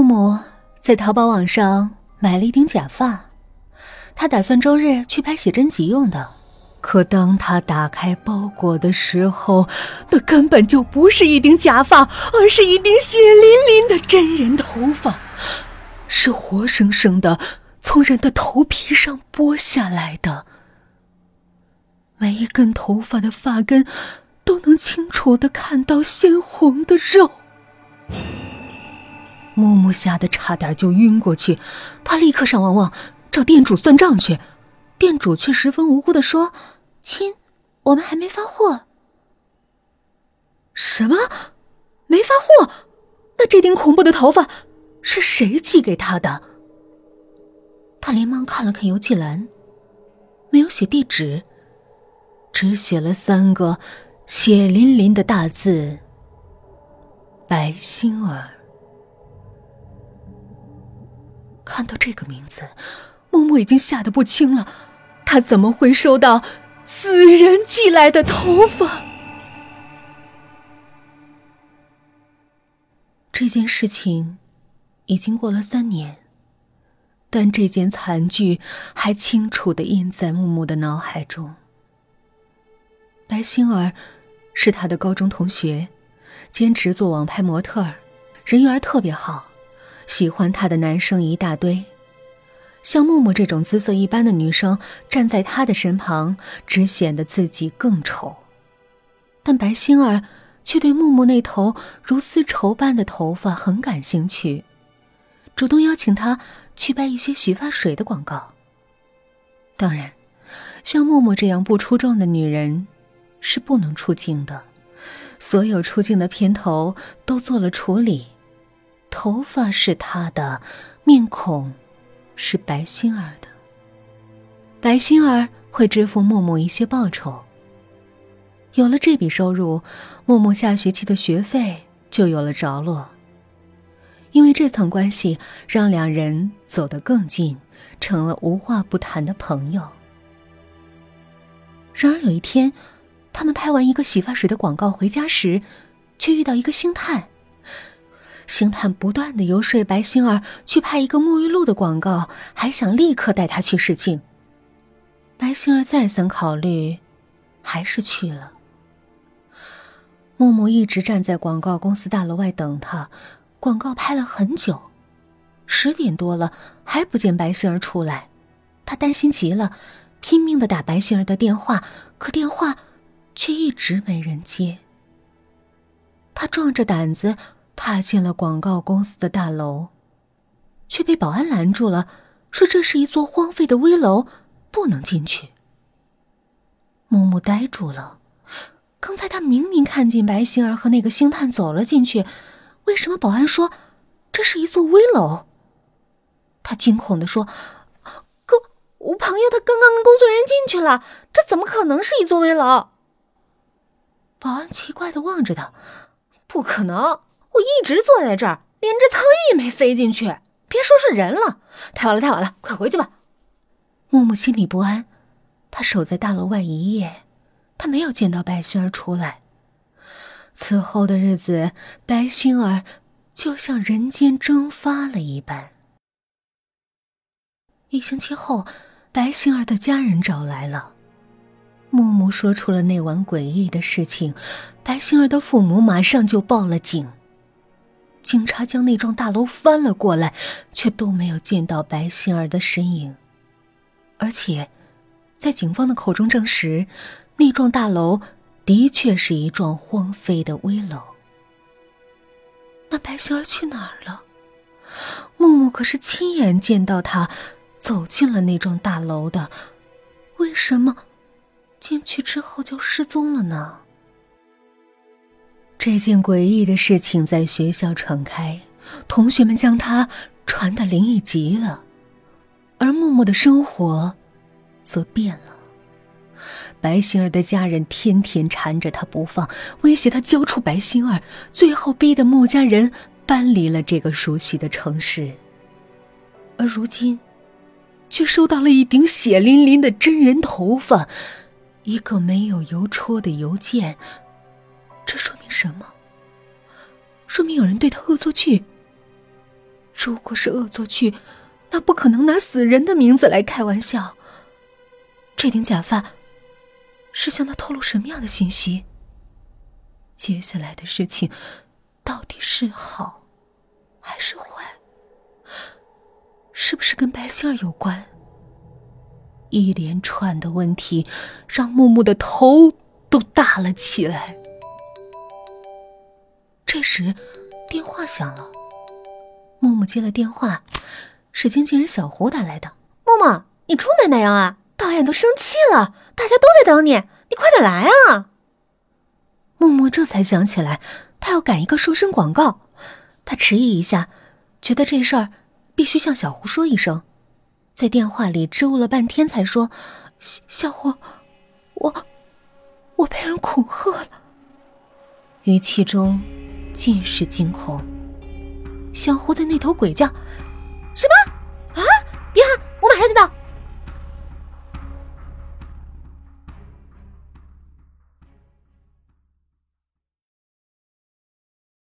木木在淘宝网上买了一顶假发，他打算周日去拍写真集用的。可当他打开包裹的时候，那根本就不是一顶假发，而是一顶血淋淋的真人头发，是活生生的从人的头皮上剥下来的。每一根头发的发根都能清楚的看到鲜红的肉。木木吓得差点就晕过去，他立刻上旺旺找店主算账去。店主却十分无辜的说：“亲，我们还没发货。”什么？没发货？那这顶恐怖的头发是谁寄给他的？他连忙看了看邮寄栏，没有写地址，只写了三个血淋淋的大字：“白星儿。”看到这个名字，默默已经吓得不轻了。他怎么会收到死人寄来的头发？这件事情已经过了三年，但这件惨剧还清楚的印在木木的脑海中。白星儿是他的高中同学，兼职做网拍模特，人缘特别好，喜欢他的男生一大堆。像木木这种姿色一般的女生站在他的身旁，只显得自己更丑。但白星儿却对木木那头如丝绸般的头发很感兴趣，主动邀请他去拍一些洗发水的广告。当然，像木木这样不出众的女人是不能出镜的，所有出镜的片头都做了处理，头发是他的，面孔。是白心儿的。白心儿会支付木木一些报酬。有了这笔收入，木木下学期的学费就有了着落。因为这层关系，让两人走得更近，成了无话不谈的朋友。然而有一天，他们拍完一个洗发水的广告回家时，却遇到一个星探。星探不断的游说白星儿去拍一个沐浴露的广告，还想立刻带她去试镜。白星儿再三考虑，还是去了。木木一直站在广告公司大楼外等他，广告拍了很久，十点多了还不见白星儿出来，他担心极了，拼命的打白星儿的电话，可电话却一直没人接。他壮着胆子。踏进了广告公司的大楼，却被保安拦住了，说这是一座荒废的危楼，不能进去。木木呆住了，刚才他明明看见白星儿和那个星探走了进去，为什么保安说这是一座危楼？他惊恐的说：“哥，我朋友他刚刚跟工作人员进去了，这怎么可能是一座危楼？”保安奇怪的望着他：“不可能。”我一直坐在这儿，连只苍蝇也没飞进去，别说是人了。太晚了，太晚了，快回去吧。木木心里不安，他守在大楼外一夜，他没有见到白星儿出来。此后的日子，白星儿就像人间蒸发了一般。一星期后，白星儿的家人找来了，木木说出了那晚诡异的事情，白星儿的父母马上就报了警。警察将那幢大楼翻了过来，却都没有见到白心儿的身影。而且，在警方的口中证实，那幢大楼的确是一幢荒废的危楼。那白心儿去哪儿了？木木可是亲眼见到她走进了那幢大楼的，为什么进去之后就失踪了呢？这件诡异的事情在学校传开，同学们将它传得灵异极了，而默默的生活则变了。白星儿的家人天天缠着他不放，威胁他交出白星儿，最后逼得穆家人搬离了这个熟悉的城市。而如今，却收到了一顶血淋淋的真人头发，一个没有邮戳的邮件。这说明什么？说明有人对他恶作剧。如果是恶作剧，那不可能拿死人的名字来开玩笑。这顶假发是向他透露什么样的信息？接下来的事情到底是好还是坏？是不是跟白星儿有关？一连串的问题让木木的头都大了起来。这时，电话响了。木木接了电话，是经纪人小胡打来的。木木，你出门没有啊？导演都生气了，大家都在等你，你快点来啊！木木这才想起来，他要赶一个瘦身广告。他迟疑一下，觉得这事儿必须向小胡说一声。在电话里支吾了半天，才说：“小胡，我我被人恐吓了。”语气中尽是惊恐。小胡在那头鬼叫：“